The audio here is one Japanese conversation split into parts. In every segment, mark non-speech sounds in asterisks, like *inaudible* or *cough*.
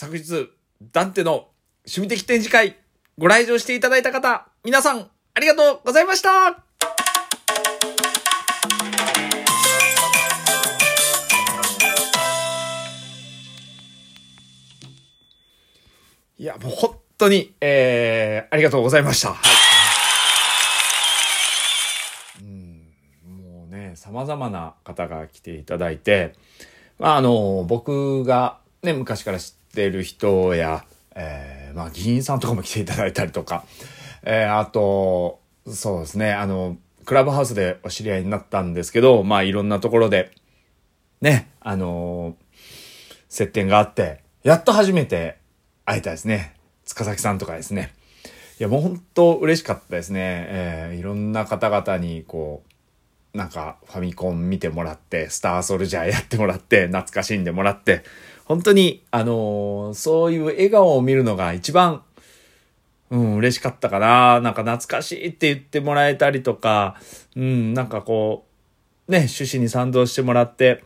昨日、ダンテの趣味的展示会、ご来場していただいた方、皆さん、ありがとうございましたいや、もう本当に、えー、ありがとうございました。はい。うん、もうね、様々な方が来ていただいて、まあ、あの、僕がね、昔から知ってる人や、えー、まあ、議員さんとかも来ていただいたりとか、えー、あと、そうですね、あの、クラブハウスでお知り合いになったんですけど、まあ、いろんなところで、ね、あの接点があって、やっと初めて会えたですね。塚崎さんとかですね。いや、もう本当嬉しかったですね。えー、いろんな方々に、こう、なんか、ファミコン見てもらって、スターソルジャーやってもらって、懐かしんでもらって、本当に、あのー、そういう笑顔を見るのが一番、うん、嬉しかったかな。なんか懐かしいって言ってもらえたりとか、うん、なんかこう、ね、趣旨に賛同してもらって、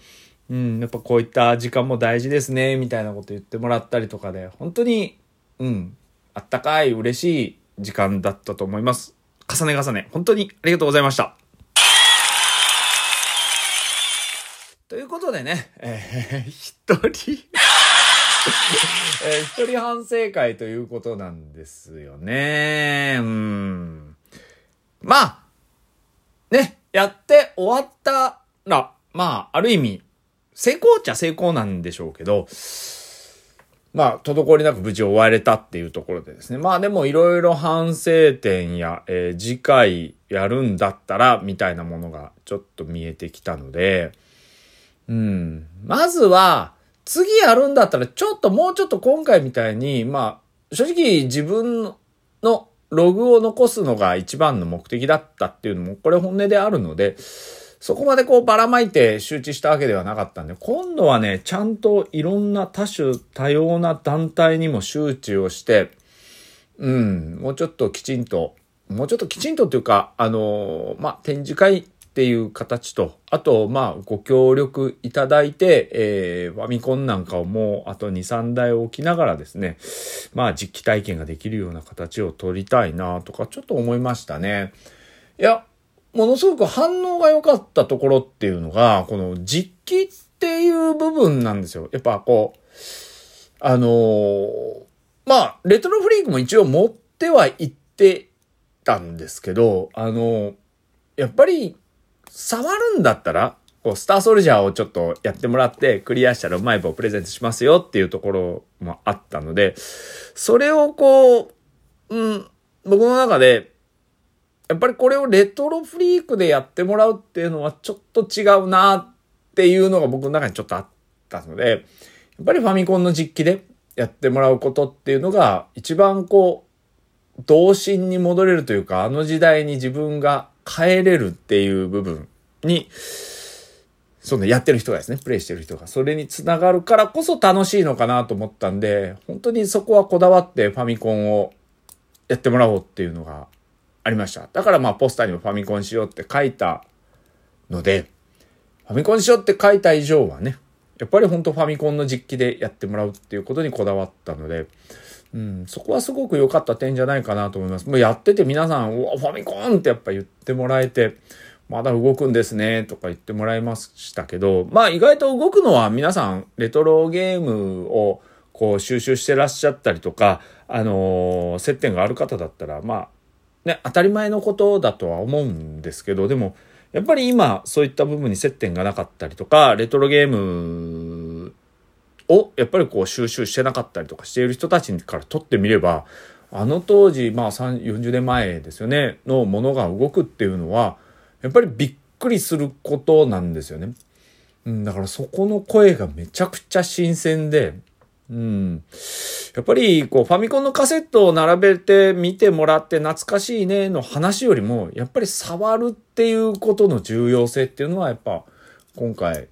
うん、やっぱこういった時間も大事ですね、みたいなこと言ってもらったりとかで、本当に、うん、あったかい、嬉しい時間だったと思います。重ね重ね、本当にありがとうございました。ということでね、えー、*laughs* 一人 *laughs* えー、一人反省会ということなんですよね。うん。まあ、ね、やって終わったら、まあ、ある意味、成功っちゃ成功なんでしょうけど、まあ、滞りなく無事終われたっていうところでですね。まあでもいろいろ反省点や、えー、次回やるんだったら、みたいなものがちょっと見えてきたので、うん。まずは、次やるんだったら、ちょっともうちょっと今回みたいに、まあ、正直自分のログを残すのが一番の目的だったっていうのも、これ本音であるので、そこまでこうばらまいて周知したわけではなかったんで、今度はね、ちゃんといろんな多種多様な団体にも周知をして、うん、もうちょっときちんと、もうちょっときちんとっていうか、あの、まあ、展示会っていう形と、あと、まあ、ご協力いただいて、えー、ファミコンなんかをもうあと2、3台置きながらですね、まあ、実機体験ができるような形を取りたいなとか、ちょっと思いましたね。いや、ものすごく反応が良かったところっていうのが、この実機っていう部分なんですよ。やっぱこう、あのー、まあ、レトロフリークも一応持ってはいってたんですけど、あのー、やっぱり、触るんだったら、こう、スターソルジャーをちょっとやってもらって、クリアしたらうまい棒プレゼントしますよっていうところもあったので、それをこう、うん、僕の中で、やっぱりこれをレトロフリークでやってもらうっていうのはちょっと違うなっていうのが僕の中にちょっとあったので、やっぱりファミコンの実機でやってもらうことっていうのが一番こう、童心に戻れるというか、あの時代に自分が変えれるっていう部分に、そのやってる人がですね、プレイしてる人が、それにつながるからこそ楽しいのかなと思ったんで、本当にそこはこだわってファミコンをやってもらおうっていうのがありました。だからまあポスターにもファミコンしようって書いたので、ファミコンしようって書いた以上はね、やっぱり本当ファミコンの実機でやってもらうっていうことにこだわったので、うん、そこはすごく良かった点じゃないかなと思います。もうやってて皆さん、うわ、ファミコンってやっぱ言ってもらえて、まだ動くんですね、とか言ってもらいましたけど、まあ意外と動くのは皆さん、レトロゲームをこう収集してらっしゃったりとか、あのー、接点がある方だったら、まあね、当たり前のことだとは思うんですけど、でも、やっぱり今、そういった部分に接点がなかったりとか、レトロゲームを、やっぱりこう収集してなかったりとかしている人たちからとってみれば、あの当時、まあ40年前ですよね、のものが動くっていうのは、やっぱりびっくりすることなんですよね。うん、だからそこの声がめちゃくちゃ新鮮で、うん。やっぱり、こう、ファミコンのカセットを並べて見てもらって懐かしいねの話よりも、やっぱり触るっていうことの重要性っていうのは、やっぱ、今回、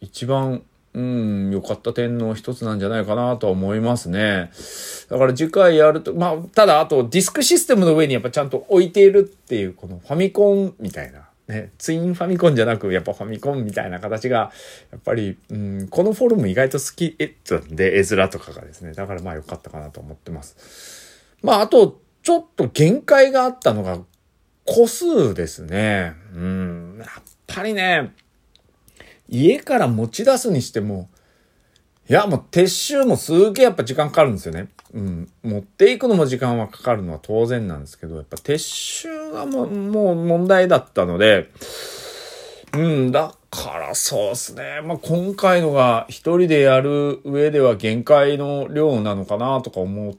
一番、うん、良かった点の一つなんじゃないかなとは思いますね。だから次回やると、まあ、ただ、あとディスクシステムの上にやっぱちゃんと置いているっていう、このファミコンみたいな、ね、ツインファミコンじゃなく、やっぱファミコンみたいな形が、やっぱり、うん、このフォルム意外と好きえっで、絵面とかがですね、だからまあ良かったかなと思ってます。まあ、あと、ちょっと限界があったのが、個数ですね。うん、やっぱりね、家から持ち出すにしても、いや、もう撤収もすげえやっぱ時間かかるんですよね。うん。持っていくのも時間はかかるのは当然なんですけど、やっぱ撤収がもうもう問題だったので、うん、だからそうですね。まあ、今回のが一人でやる上では限界の量なのかなとか思っ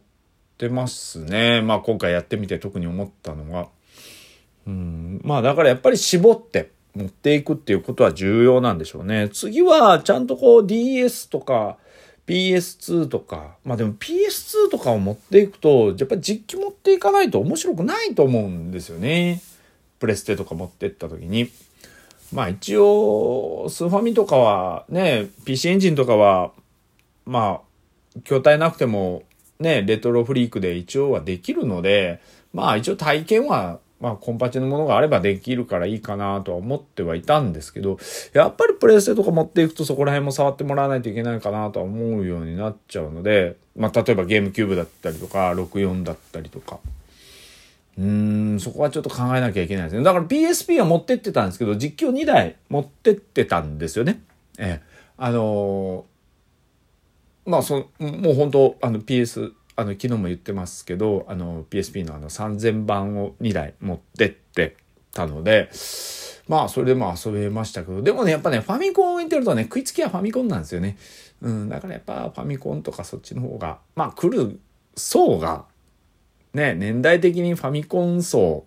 てますね。まあ、今回やってみて特に思ったのが。うん、まあ、だからやっぱり絞って持っていくっていうことは重要なんでしょうね。次はちゃんとこう DS とか PS2 とか、まあでも PS2 とかを持っていくと、やっぱり実機持っていかないと面白くないと思うんですよね。プレステとか持ってった時に。まあ一応、スーファミとかはね、PC エンジンとかは、まあ、筐体なくてもね、レトロフリークで一応はできるので、まあ一応体験はまあ、コンパチのものがあればできるからいいかなとは思ってはいたんですけど、やっぱりプレイステとか持っていくとそこら辺も触ってもらわないといけないかなとは思うようになっちゃうので、まあ、例えばゲームキューブだったりとか、64だったりとか。うーん、そこはちょっと考えなきゃいけないですね。だから PSP は持ってってたんですけど、実況2台持ってってたんですよね。ええ。あのー、まあ、そのもう本当あの PS、あの昨日も言ってますけどあの PSP のあの3000番を2台持ってってたのでまあそれでも遊べましたけどでもねやっぱねファミコンを置いてるとね食いつきはファミコンなんですよね。うん、だからやっぱファミコンとかそっちの方がまあ来る層がね年代的にファミコン層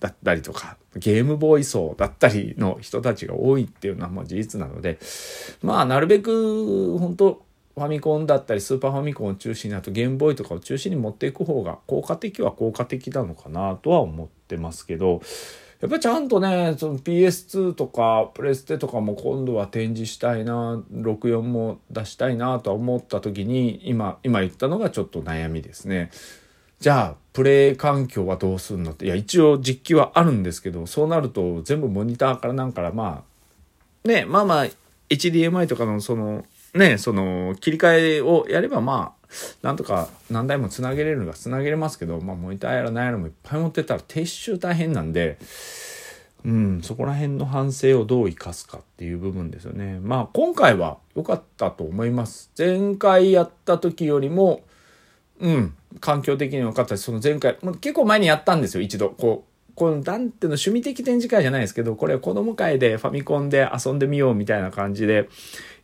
だったりとかゲームボーイ層だったりの人たちが多いっていうのはもう事実なのでまあなるべく本当ファミコンだったりスーパーファミコンを中心にあとゲームボーイとかを中心に持っていく方が効果的は効果的なのかなとは思ってますけどやっぱりちゃんとねその PS2 とかプレステとかも今度は展示したいな64も出したいなとは思った時に今今言ったのがちょっと悩みですね。じゃあプレイ環境はどうすんのっていや一応実機はあるんですけどそうなると全部モニターからなんからまあねまあまあ HDMI とかのそのね、その、切り替えをやればまあ、なんとか何台も繋げれるのが繋げれますけど、まあ、モニターやら何やらもいっぱい持ってたら撤収大変なんで、うん、そこら辺の反省をどう生かすかっていう部分ですよね。まあ、今回は良かったと思います。前回やった時よりも、うん、環境的に良かったです。その前回、結構前にやったんですよ、一度。こう、この、なんていうの、趣味的展示会じゃないですけど、これ子供会でファミコンで遊んでみようみたいな感じで、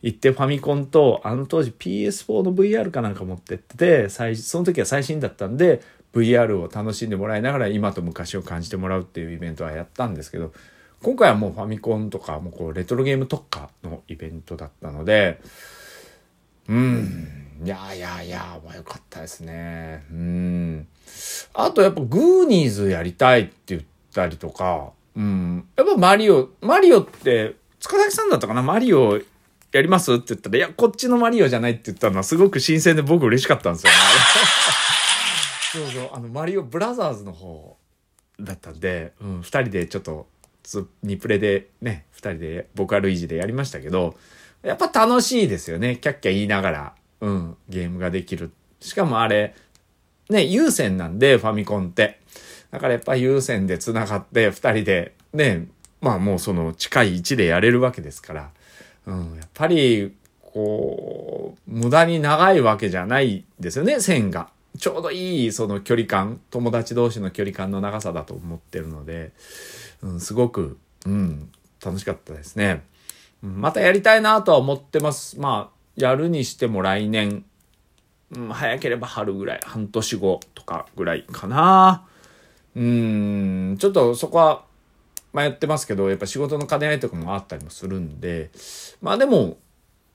行ってファミコンと、あの当時 PS4 の VR かなんか持ってってて、最その時は最新だったんで、VR を楽しんでもらいながら今と昔を感じてもらうっていうイベントはやったんですけど、今回はもうファミコンとか、もうこうレトロゲーム特化のイベントだったので、うん、いやいやいや、まあよかったですね。うん。あとやっぱグーニーズやりたいって言ったりとか、うん。やっぱマリオ、マリオって、塚崎さんだったかな？マリオやりますって言ったら、いや、こっちのマリオじゃないって言ったのはすごく新鮮で僕嬉しかったんですよね。そうそう、あの、マリオブラザーズの方だったんで、うん、二人でちょっと、2プレでね、二人でボカルイジでやりましたけど、やっぱ楽しいですよね。キャッキャ言いながら、うん、ゲームができる。しかもあれ、ね、有線なんで、ファミコンって。だからやっぱ有線で繋がって、二人で、ね、まあもうその近い位置でやれるわけですから、うん、やっぱり、こう、無駄に長いわけじゃないですよね、線が。ちょうどいいその距離感、友達同士の距離感の長さだと思ってるので、うん、すごく、うん、楽しかったですね。またやりたいなとは思ってます。まあ、やるにしても来年、うん、早ければ春ぐらい、半年後とかぐらいかな。うん、ちょっとそこはまあやってますけど、やっぱ仕事の兼ね合いとかもあったりもするんで、まあでも、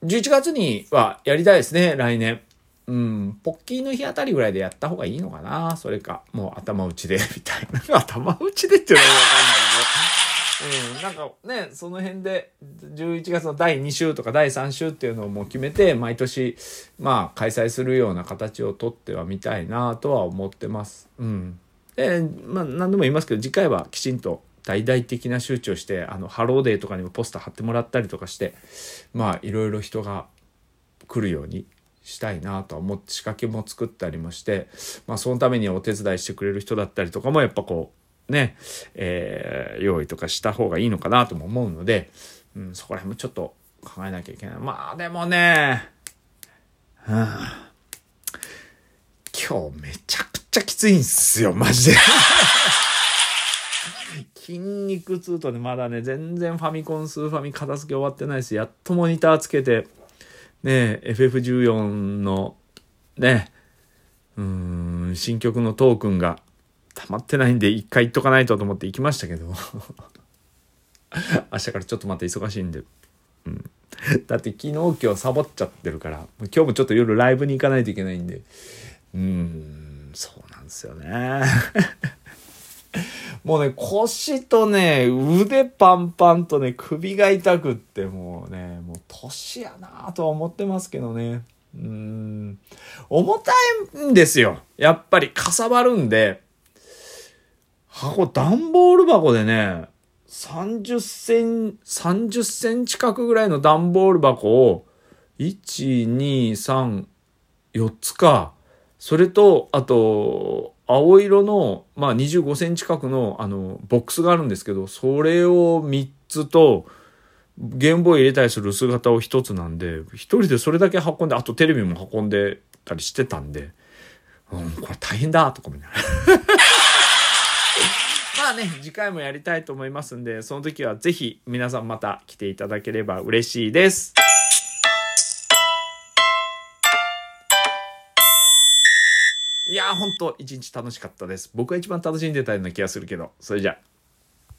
11月にはやりたいですね、来年。うん、ポッキーの日あたりぐらいでやった方がいいのかなそれか、もう頭打ちで、みたいな。*laughs* 頭打ちでっていうのはわかんない。うん、なんかね、その辺で、11月の第2週とか第3週っていうのをもう決めて、毎年、まあ、開催するような形をとってはみたいなとは思ってます。うん。で、まあ、何度も言いますけど、次回はきちんと大々的な周知をしてあのハローデーとかにもポスター貼ってもらったりとかしてまあいろいろ人が来るようにしたいなと思って仕掛けも作ったりもして、まあ、そのためにお手伝いしてくれる人だったりとかもやっぱこうね、えー、用意とかした方がいいのかなとも思うので、うん、そこら辺もちょっと考えなきゃいけない。まあでもね、はあ、今日めちゃくちゃきついんすよ、マジで。*laughs* 筋肉痛とね、まだね、全然ファミコンスーファミ片付け終わってないし、やっとモニターつけて、ね、FF14 の、ね、うん、新曲のトークンが溜まってないんで、一回言っとかないとと思って行きましたけど。*laughs* 明日からちょっとまた忙しいんで。うん。だって昨日今日サボっちゃってるから、今日もちょっと夜ライブに行かないといけないんで。うん、そうなんですよね。*laughs* もうね、腰とね、腕パンパンとね、首が痛くってもうね、もう年やなとは思ってますけどね。うん。重たいんですよ。やっぱりかさばるんで、箱、段ボール箱でね、30セン、30センチ角ぐらいの段ボール箱を、1、2、3、4つか。それと、あと、青色の、まあ、25センチ角の、あの、ボックスがあるんですけど、それを3つと、ゲームボーイ入れたりする薄型を1つなんで、1人でそれだけ運んで、あとテレビも運んでたりしてたんで、うん、これ大変だとかもね。まあね、次回もやりたいと思いますんで、その時はぜひ皆さんまた来ていただければ嬉しいです。いやー、ほんと、一日楽しかったです。僕が一番楽しんでたような気がするけど、それじゃあ。